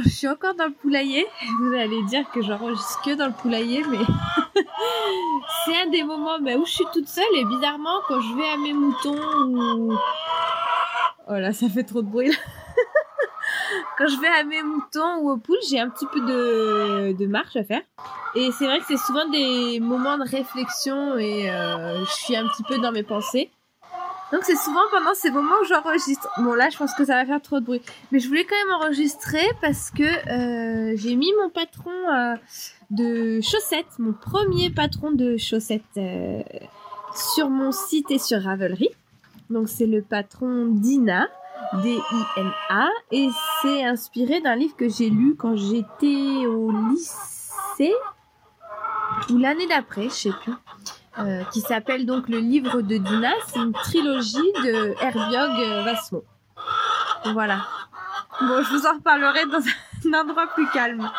Je suis encore dans le poulailler. Vous allez dire que j'enregistre que dans le poulailler, mais c'est un des moments bah, où je suis toute seule et bizarrement, quand je vais à mes moutons ou... Oh là, ça fait trop de bruit là. quand je vais à mes moutons ou aux poules, j'ai un petit peu de, de marche à faire. Et c'est vrai que c'est souvent des moments de réflexion et euh, je suis un petit peu dans mes pensées. Donc c'est souvent pendant ces moments où j'enregistre. Bon là je pense que ça va faire trop de bruit. Mais je voulais quand même enregistrer parce que euh, j'ai mis mon patron euh, de chaussettes, mon premier patron de chaussettes euh, sur mon site et sur Ravelry. Donc c'est le patron Dina, D-I-N-A, et c'est inspiré d'un livre que j'ai lu quand j'étais au lycée ou l'année d'après, je sais plus. Euh, qui s'appelle donc le livre de Dina. C'est une trilogie de Herbiog Vasmo. Voilà. Bon, je vous en reparlerai dans un endroit plus calme.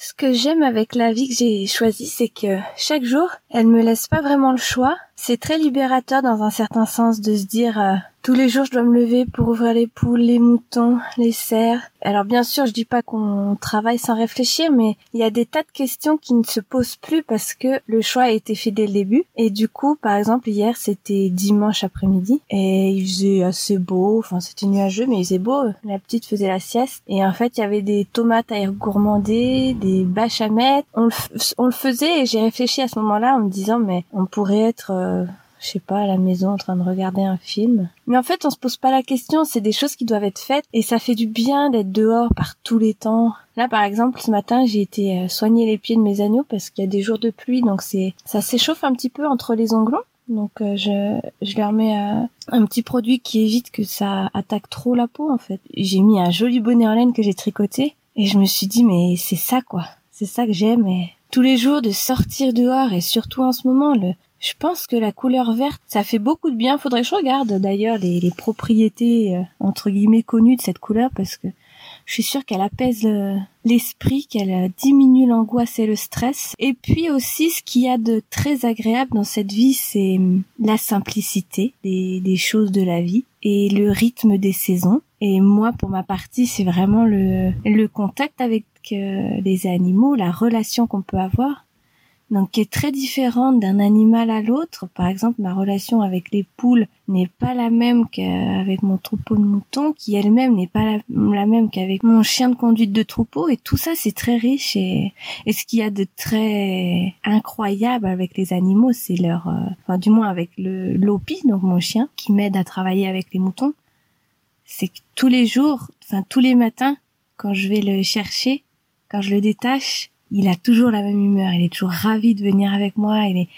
Ce que j'aime avec la vie que j'ai choisie, c'est que chaque jour, elle me laisse pas vraiment le choix. C'est très libérateur dans un certain sens de se dire euh, tous les jours, je dois me lever pour ouvrir les poules, les moutons, les cerfs. Alors bien sûr, je dis pas qu'on travaille sans réfléchir, mais il y a des tas de questions qui ne se posent plus parce que le choix a été fait dès le début. Et du coup, par exemple, hier, c'était dimanche après-midi et il faisait assez beau. Enfin, c'était nuageux, mais il faisait beau. La petite faisait la sieste. Et en fait, il y avait des tomates à gourmander, des bâches à mettre. On le, on le faisait et j'ai réfléchi à ce moment-là en me disant, mais on pourrait être... Euh, je sais pas, à la maison en train de regarder un film. Mais en fait, on se pose pas la question, c'est des choses qui doivent être faites et ça fait du bien d'être dehors par tous les temps. Là, par exemple, ce matin, j'ai été euh, soigner les pieds de mes agneaux parce qu'il y a des jours de pluie, donc c'est ça s'échauffe un petit peu entre les onglons. Donc euh, je, je leur mets euh, un petit produit qui évite que ça attaque trop la peau en fait. J'ai mis un joli bonnet en laine que j'ai tricoté et je me suis dit mais c'est ça quoi. C'est ça que j'aime et tous les jours de sortir dehors et surtout en ce moment le, je pense que la couleur verte, ça fait beaucoup de bien. Faudrait que je regarde d'ailleurs les, propriétés euh, entre guillemets connues de cette couleur parce que je suis sûre qu'elle apaise l'esprit, qu'elle euh, diminue l'angoisse et le stress. Et puis aussi, ce qu'il y a de très agréable dans cette vie, c'est hum, la simplicité des, choses de la vie et le rythme des saisons. Et moi, pour ma partie, c'est vraiment le, le contact avec euh, les animaux, la relation qu'on peut avoir donc qui est très différente d'un animal à l'autre. Par exemple, ma relation avec les poules n'est pas la même qu'avec mon troupeau de moutons, qui elle-même n'est pas la, même qu'avec mon chien de conduite de troupeau. Et tout ça, c'est très riche. Et, ce qu'il y a de très incroyable avec les animaux, c'est leur, euh, enfin du moins avec le Lopi, donc mon chien, qui m'aide à travailler avec les moutons. C'est que tous les jours, enfin tous les matins, quand je vais le chercher, quand je le détache, il a toujours la même humeur, il est toujours ravi de venir avec moi, il est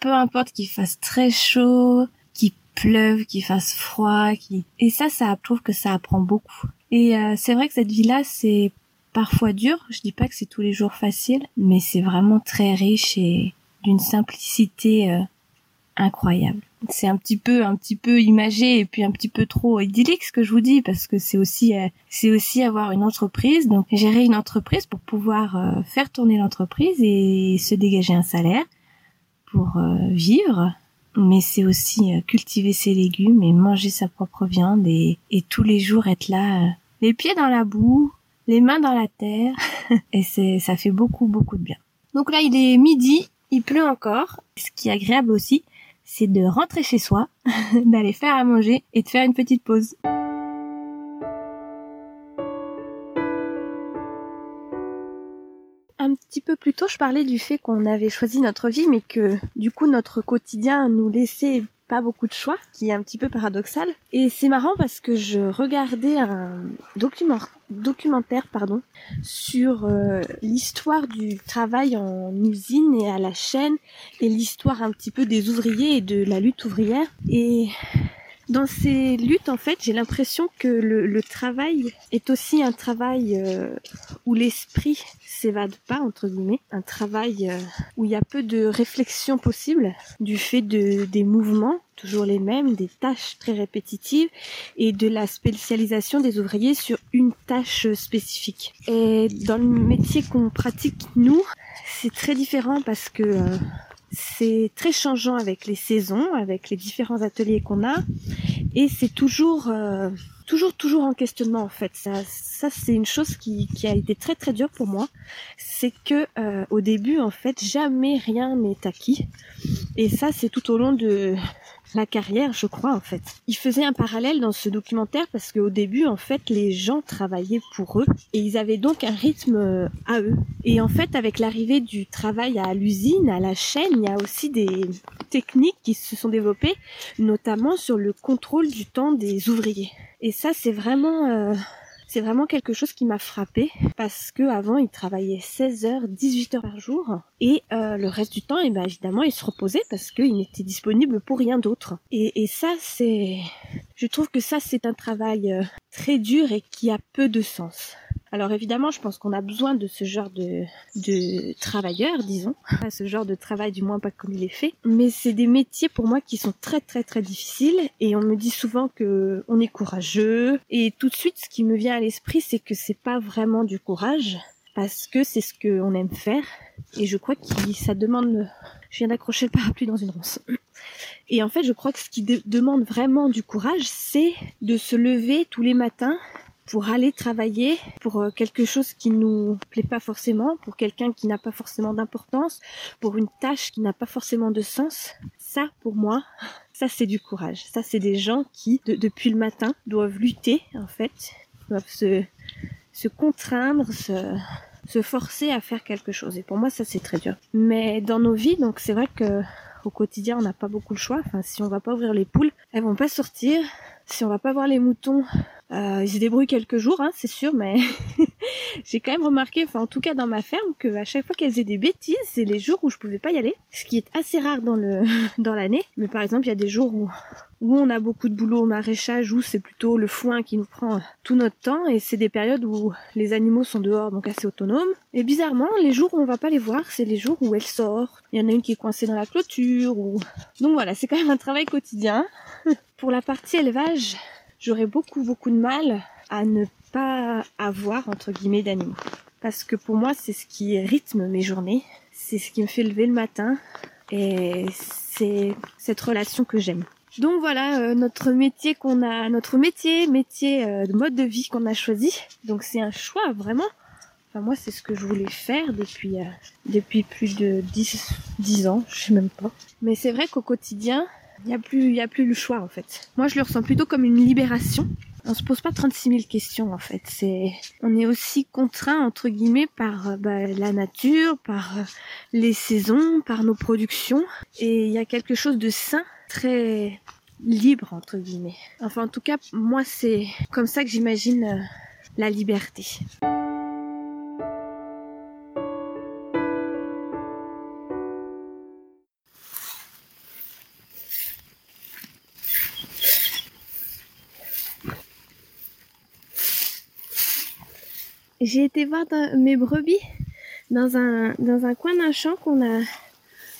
peu importe qu'il fasse très chaud, qu'il pleuve, qu'il fasse froid, qui et ça ça prouve que ça apprend beaucoup. Et euh, c'est vrai que cette vie-là c'est parfois dur, je dis pas que c'est tous les jours facile, mais c'est vraiment très riche et d'une simplicité euh, incroyable. C'est un petit peu un petit peu imagé et puis un petit peu trop idyllique ce que je vous dis parce que c'est aussi euh, c'est aussi avoir une entreprise. Donc gérer une entreprise pour pouvoir euh, faire tourner l'entreprise et se dégager un salaire pour euh, vivre. Mais c'est aussi cultiver ses légumes et manger sa propre viande et, et tous les jours être là les pieds dans la boue les mains dans la terre. Et c'est ça fait beaucoup beaucoup de bien. Donc là il est midi il pleut encore ce qui est agréable aussi c'est de rentrer chez soi, d'aller faire à manger et de faire une petite pause. Un petit peu plus tôt, je parlais du fait qu'on avait choisi notre vie, mais que du coup notre quotidien nous laissait pas beaucoup de choix, qui est un petit peu paradoxal. Et c'est marrant parce que je regardais un document, documentaire pardon, sur euh, l'histoire du travail en usine et à la chaîne et l'histoire un petit peu des ouvriers et de la lutte ouvrière. Et dans ces luttes, en fait, j'ai l'impression que le, le, travail est aussi un travail euh, où l'esprit s'évade pas, entre guillemets. Un travail euh, où il y a peu de réflexion possible du fait de, des mouvements, toujours les mêmes, des tâches très répétitives et de la spécialisation des ouvriers sur une tâche spécifique. Et dans le métier qu'on pratique, nous, c'est très différent parce que... Euh, c'est très changeant avec les saisons, avec les différents ateliers qu'on a, et c'est toujours euh, toujours toujours en questionnement en fait. Ça, c'est une chose qui, qui a été très très dure pour moi. C'est que euh, au début en fait jamais rien n'est acquis. Et ça c'est tout au long de la carrière, je crois en fait. Il faisait un parallèle dans ce documentaire parce qu'au début en fait les gens travaillaient pour eux et ils avaient donc un rythme euh, à eux. Et en fait avec l'arrivée du travail à l'usine, à la chaîne, il y a aussi des techniques qui se sont développées, notamment sur le contrôle du temps des ouvriers. Et ça c'est vraiment euh, c'est vraiment quelque chose qui m'a frappé parce que avant il travaillait 16 heures, 18 heures par jour et euh, le reste du temps, et eh ben évidemment, il se reposait parce qu'il n'était disponible pour rien d'autre. Et, ça, c'est, je trouve que ça c'est un travail euh, très dur et qui a peu de sens. Alors évidemment, je pense qu'on a besoin de ce genre de, de travailleurs, disons, ce genre de travail du moins pas comme il est fait, mais c'est des métiers pour moi qui sont très très très difficiles. Et on me dit souvent que on est courageux. Et tout de suite ce qui me vient à l'esprit c'est que c'est pas vraiment du courage. Parce que c'est ce qu'on aime faire. Et je crois que ça demande je viens d'accrocher le parapluie dans une ronce. Et en fait, je crois que ce qui demande vraiment du courage, c'est de se lever tous les matins pour aller travailler pour euh, quelque chose qui nous plaît pas forcément, pour quelqu'un qui n'a pas forcément d'importance, pour une tâche qui n'a pas forcément de sens. Ça, pour moi, ça c'est du courage. Ça c'est des gens qui, depuis le matin, doivent lutter en fait, doivent se, se contraindre, se, se forcer à faire quelque chose. Et pour moi, ça c'est très dur. Mais dans nos vies, donc c'est vrai que au quotidien, on n'a pas beaucoup le choix. Enfin, si on va pas ouvrir les poules, elles vont pas sortir. Si on va pas voir les moutons, euh, ils se débrouillent quelques jours, hein, c'est sûr, mais j'ai quand même remarqué, enfin en tout cas dans ma ferme, que à chaque fois qu'elles faisaient des bêtises, c'est les jours où je pouvais pas y aller, ce qui est assez rare dans le dans l'année. Mais par exemple, il y a des jours où où on a beaucoup de boulot au maraîchage, où c'est plutôt le foin qui nous prend tout notre temps, et c'est des périodes où les animaux sont dehors, donc assez autonomes. Et bizarrement, les jours où on va pas les voir, c'est les jours où elles sortent. Il y en a une qui est coincée dans la clôture, ou... Donc voilà, c'est quand même un travail quotidien. Pour la partie élevage, j'aurais beaucoup beaucoup de mal à ne pas avoir entre guillemets d'animaux. Parce que pour moi, c'est ce qui rythme mes journées, c'est ce qui me fait lever le matin, et c'est cette relation que j'aime. Donc voilà euh, notre métier qu'on a, notre métier, métier euh, de mode de vie qu'on a choisi. Donc c'est un choix vraiment. Enfin moi c'est ce que je voulais faire depuis euh, depuis plus de 10 10 ans, je sais même pas. Mais c'est vrai qu'au quotidien, il y a plus a plus le choix en fait. Moi je le ressens plutôt comme une libération. On se pose pas 36 000 questions en fait. C'est on est aussi contraint entre guillemets par bah, la nature, par les saisons, par nos productions et il y a quelque chose de sain très libre entre guillemets. Enfin en tout cas moi c'est comme ça que j'imagine euh, la liberté. J'ai été voir mes brebis dans un, coin d'un champ qu'on a,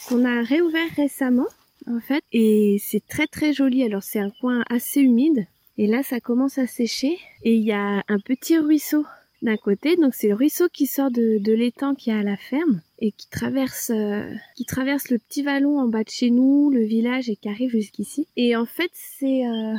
qu'on a réouvert récemment en fait. Et c'est très très joli. Alors c'est un coin assez humide. Et là ça commence à sécher. Et il y a un petit ruisseau d'un côté. Donc c'est le ruisseau qui sort de, de l'étang qui est à la ferme et qui traverse euh, qui traverse le petit vallon en bas de chez nous, le village et qui arrive jusqu'ici. Et en fait c'est euh,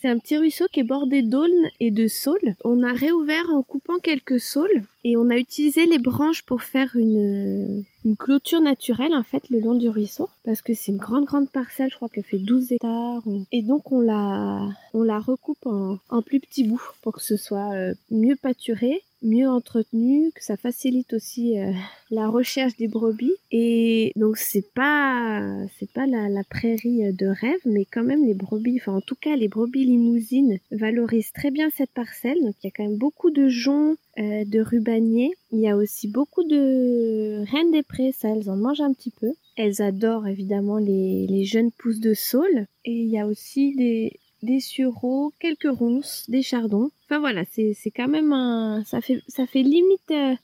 c'est un petit ruisseau qui est bordé d'aulnes et de saules. On a réouvert en coupant quelques saules et on a utilisé les branches pour faire une, une clôture naturelle en fait le long du ruisseau parce que c'est une grande grande parcelle, je crois qu'elle fait 12 hectares et donc on la on la recoupe en, en plus petits bouts pour que ce soit euh, mieux pâturé mieux entretenu, que ça facilite aussi euh, la recherche des brebis. Et donc c'est pas c'est pas la, la, prairie de rêve, mais quand même les brebis, enfin en tout cas les brebis limousines valorisent très bien cette parcelle. Donc il y a quand même beaucoup de joncs, euh, de Il y a aussi beaucoup de reines des prés, ça elles en mangent un petit peu. Elles adorent évidemment les, jeunes pousses de saule. Et il y a aussi des, des sureaux, quelques ronces, des chardons. Enfin voilà, c'est quand même un ça fait ça fait limite euh,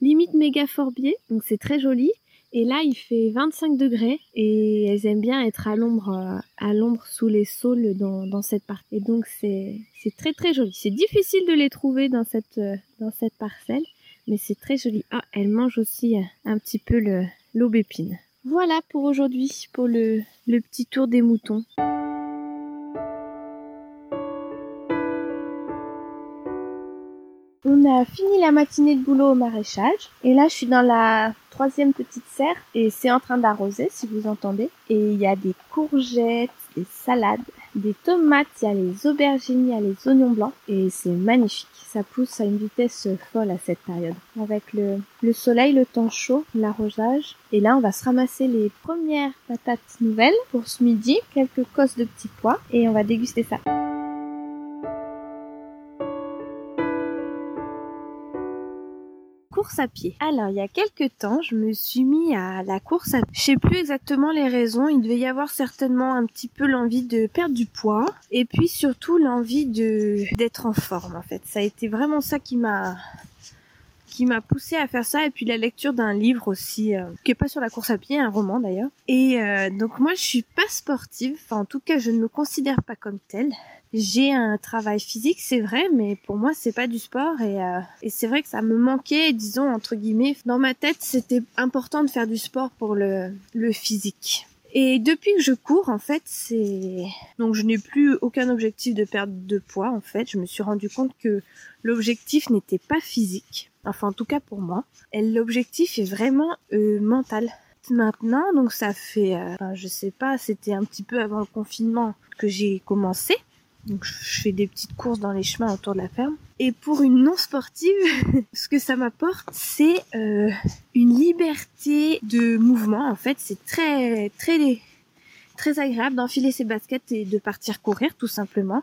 limite méga forbier, donc c'est très joli. Et là, il fait 25 degrés et elles aiment bien être à l'ombre euh, à l'ombre sous les saules dans dans cette partie. Et donc c'est c'est très très joli. C'est difficile de les trouver dans cette euh, dans cette parcelle, mais c'est très joli. Ah, elles mangent aussi un petit peu l'aubépine. Voilà pour aujourd'hui, pour le, le petit tour des moutons. On a fini la matinée de boulot au maraîchage et là je suis dans la troisième petite serre et c'est en train d'arroser si vous entendez. Et il y a des courgettes, des salades, des tomates, il y a les aubergines, il y a les oignons blancs et c'est magnifique. Ça pousse à une vitesse folle à cette période. Avec le, le soleil, le temps chaud, l'arrosage. Et là on va se ramasser les premières patates nouvelles pour ce midi, quelques cosses de petits pois et on va déguster ça. À pied. Alors, il y a quelques temps, je me suis mis à la course à pied. Je sais plus exactement les raisons. Il devait y avoir certainement un petit peu l'envie de perdre du poids. Et puis surtout l'envie de, d'être en forme, en fait. Ça a été vraiment ça qui m'a, qui m'a poussé à faire ça et puis la lecture d'un livre aussi euh, qui est pas sur la course à pied, un roman d'ailleurs. Et euh, donc moi je suis pas sportive, enfin en tout cas je ne me considère pas comme telle. J'ai un travail physique, c'est vrai, mais pour moi c'est pas du sport et, euh, et c'est vrai que ça me manquait, disons entre guillemets. Dans ma tête c'était important de faire du sport pour le, le physique. Et depuis que je cours, en fait, c'est donc je n'ai plus aucun objectif de perdre de poids. En fait, je me suis rendu compte que l'objectif n'était pas physique. Enfin, en tout cas pour moi. L'objectif est vraiment euh, mental. Maintenant, donc ça fait, euh, je sais pas, c'était un petit peu avant le confinement que j'ai commencé. Donc je fais des petites courses dans les chemins autour de la ferme. Et pour une non sportive, ce que ça m'apporte, c'est euh, une liberté de mouvement. En fait, c'est très très très agréable d'enfiler ses baskets et de partir courir tout simplement.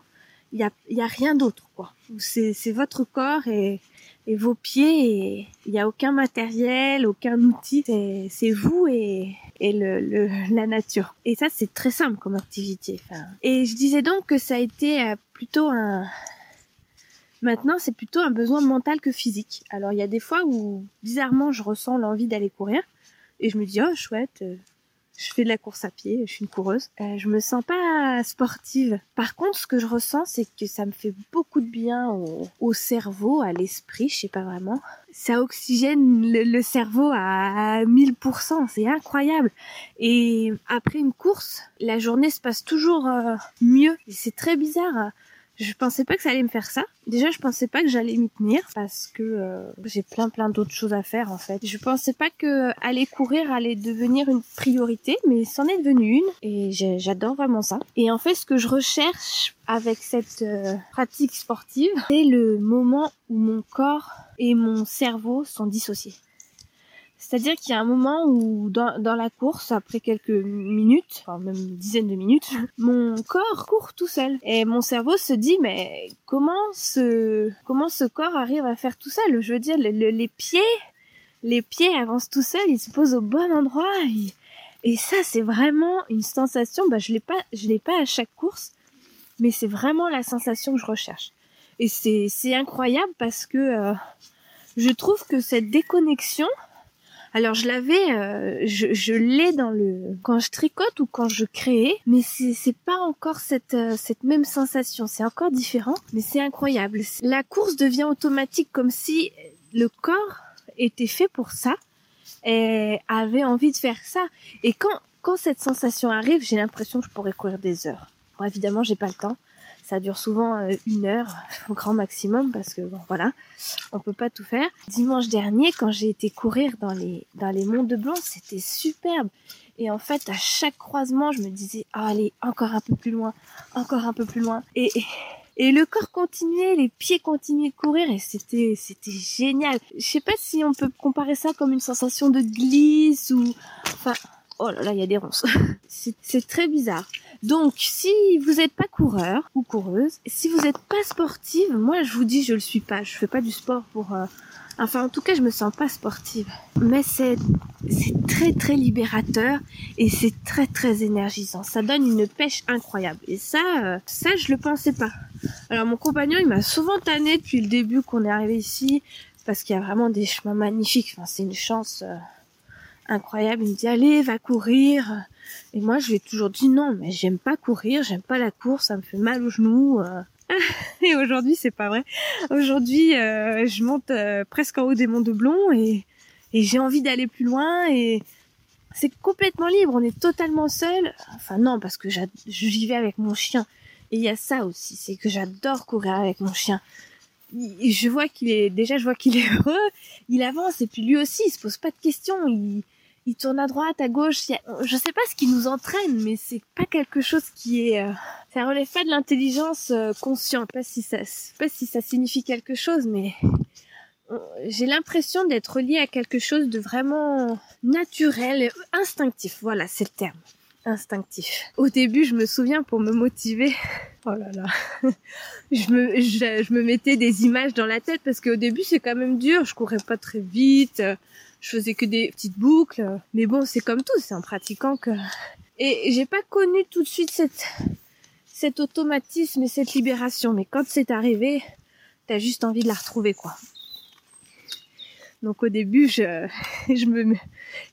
Il y a, y a rien d'autre quoi. C'est votre corps et et vos pieds il n'y a aucun matériel, aucun outil, c'est vous et, et le, le, la nature. Et ça c'est très simple comme activité. Enfin, et je disais donc que ça a été euh, plutôt un Maintenant, c'est plutôt un besoin mental que physique. Alors, il y a des fois où, bizarrement, je ressens l'envie d'aller courir et je me dis, oh, chouette, euh, je fais de la course à pied, je suis une coureuse. Euh, je me sens pas sportive. Par contre, ce que je ressens, c'est que ça me fait beaucoup de bien au, au cerveau, à l'esprit, je sais pas vraiment. Ça oxygène le, cerveau à 1000%, c'est incroyable. Et après une course, la journée se passe toujours euh, mieux. C'est très bizarre. Je pensais pas que ça allait me faire ça. Déjà, je pensais pas que j'allais m'y tenir parce que euh, j'ai plein plein d'autres choses à faire en fait. Je pensais pas que aller courir allait devenir une priorité, mais c'en est devenu une et j'adore vraiment ça. Et en fait, ce que je recherche avec cette euh, pratique sportive, c'est le moment où mon corps et mon cerveau sont dissociés. C'est-à-dire qu'il y a un moment où dans, dans, la course, après quelques minutes, enfin même une dizaine de minutes, mon corps court tout seul. Et mon cerveau se dit, mais comment ce, comment ce corps arrive à faire tout seul? Je veux dire, les pieds, les pieds avancent tout seuls, ils se posent au bon endroit. Et, ça, c'est vraiment une sensation, bah, je l'ai pas, je l'ai pas à chaque course, mais c'est vraiment la sensation que je recherche. Et c'est, c'est incroyable parce que euh, je trouve que cette déconnexion, alors je l'avais, euh, je, je l'ai dans le quand je tricote ou quand je crée, mais c'est pas encore cette euh, cette même sensation. C'est encore différent, mais c'est incroyable. La course devient automatique comme si le corps était fait pour ça et avait envie de faire ça. Et quand quand cette sensation arrive, j'ai l'impression que je pourrais courir des heures. Bon, évidemment, j'ai pas le temps ça dure souvent euh, une heure au grand maximum parce que bon voilà, on peut pas tout faire. Dimanche dernier, quand j'ai été courir dans les dans les monts de Blanc, c'était superbe. Et en fait, à chaque croisement, je me disais, oh, allez, encore un peu plus loin, encore un peu plus loin. Et, et le corps continuait, les pieds continuaient de courir et c'était c'était génial. Je sais pas si on peut comparer ça comme une sensation de glisse ou enfin oh là là, il y a des ronces. c'est très bizarre. Donc, si vous n'êtes pas coureur ou coureuse, si vous n'êtes pas sportive, moi je vous dis je le suis pas. Je fais pas du sport pour. Euh, enfin, en tout cas, je me sens pas sportive. Mais c'est très très libérateur et c'est très très énergisant. Ça donne une pêche incroyable. Et ça, euh, ça je le pensais pas. Alors mon compagnon, il m'a souvent tanné depuis le début qu'on est arrivé ici parce qu'il y a vraiment des chemins magnifiques. Enfin, c'est une chance. Euh, incroyable. Il me dit allez, va courir. Et moi, je lui ai toujours dit non, mais j'aime pas courir, j'aime pas la course, ça me fait mal aux genoux. Euh. Et aujourd'hui, c'est pas vrai. Aujourd'hui, euh, je monte euh, presque en haut des monts de Blond et, j'ai envie d'aller plus loin et c'est complètement libre, on est totalement seul. Enfin non, parce que j'y vais avec mon chien. Et il y a ça aussi, c'est que j'adore courir avec mon chien. Je vois qu'il est déjà, je vois qu'il est heureux. Il avance et puis lui aussi, il se pose pas de questions. Il tourne à droite, à gauche. Je sais pas ce qui nous entraîne, mais c'est pas quelque chose qui est. Euh, ça relève pas de l'intelligence euh, consciente. Pas si ça, pas si ça signifie quelque chose, mais euh, j'ai l'impression d'être lié à quelque chose de vraiment naturel, instinctif. Voilà, c'est le terme. Instinctif. Au début, je me souviens pour me motiver. Oh là là. je me, je, me mettais des images dans la tête parce qu'au début, c'est quand même dur. Je courais pas très vite. Je faisais que des petites boucles. Mais bon, c'est comme tout. C'est en pratiquant que, et j'ai pas connu tout de suite cette, cet automatisme et cette libération. Mais quand c'est arrivé, t'as juste envie de la retrouver, quoi. Donc au début, je, je me,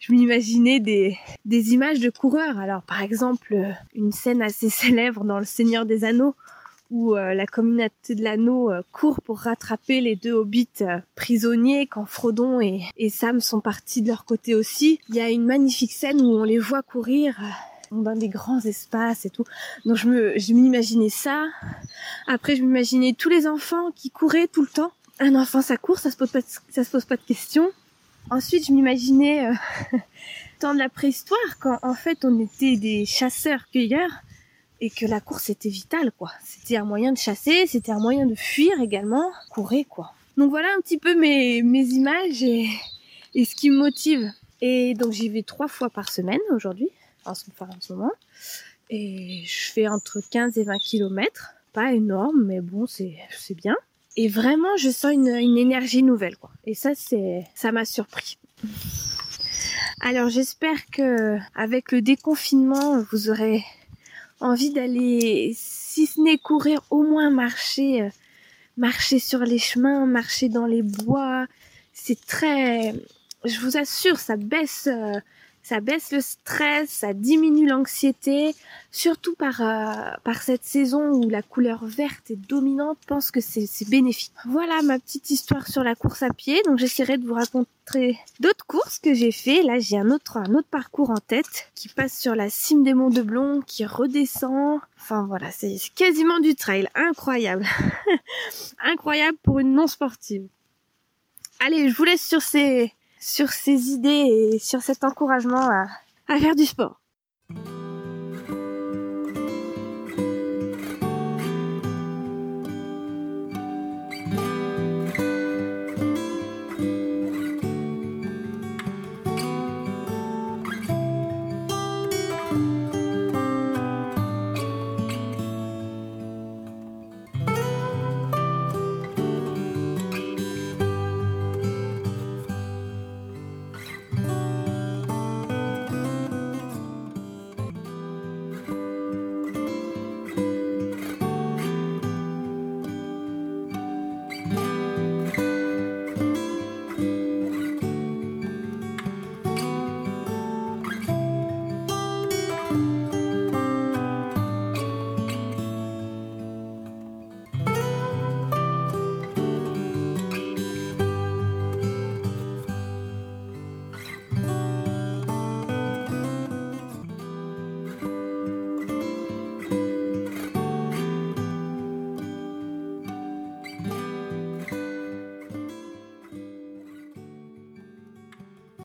je m'imaginais des, des images de coureurs. Alors par exemple, une scène assez célèbre dans Le Seigneur des Anneaux où euh, la communauté de l'anneau euh, court pour rattraper les deux hobbits euh, prisonniers quand Frodon et, et, Sam sont partis de leur côté aussi. Il y a une magnifique scène où on les voit courir dans des grands espaces et tout. Donc je me, je m'imaginais ça. Après, je m'imaginais tous les enfants qui couraient tout le temps un enfant ça court, ça se pose pas ça se pose pas de questions. Ensuite, je m'imaginais euh, temps de la préhistoire quand en fait on était des chasseurs-cueilleurs et que la course était vitale quoi. C'était un moyen de chasser, c'était un moyen de fuir également, courir quoi. Donc voilà un petit peu mes mes images et, et ce qui me motive. Et donc j'y vais trois fois par semaine aujourd'hui, en ce, en ce moment. Et je fais entre 15 et 20 kilomètres. Pas énorme, mais bon, c'est, bien et vraiment je sens une, énergie nouvelle quoi. Et ça c'est ça m'a surpris. Alors j'espère que avec le déconfinement vous aurez envie d'aller si ce n'est courir au moins marcher euh, marcher sur les chemins, marcher dans les bois. C'est très je vous assure ça baisse euh, ça baisse le stress, ça diminue l'anxiété, surtout par euh, par cette saison où la couleur verte est dominante, pense que c'est bénéfique. Voilà ma petite histoire sur la course à pied. Donc j'essaierai de vous raconter d'autres courses que j'ai fait. Là, j'ai un autre un autre parcours en tête qui passe sur la cime des Monts de Blon, qui redescend. Enfin voilà, c'est quasiment du trail, incroyable. incroyable pour une non sportive. Allez, je vous laisse sur ces sur ces idées et sur cet encouragement à, faire du sport.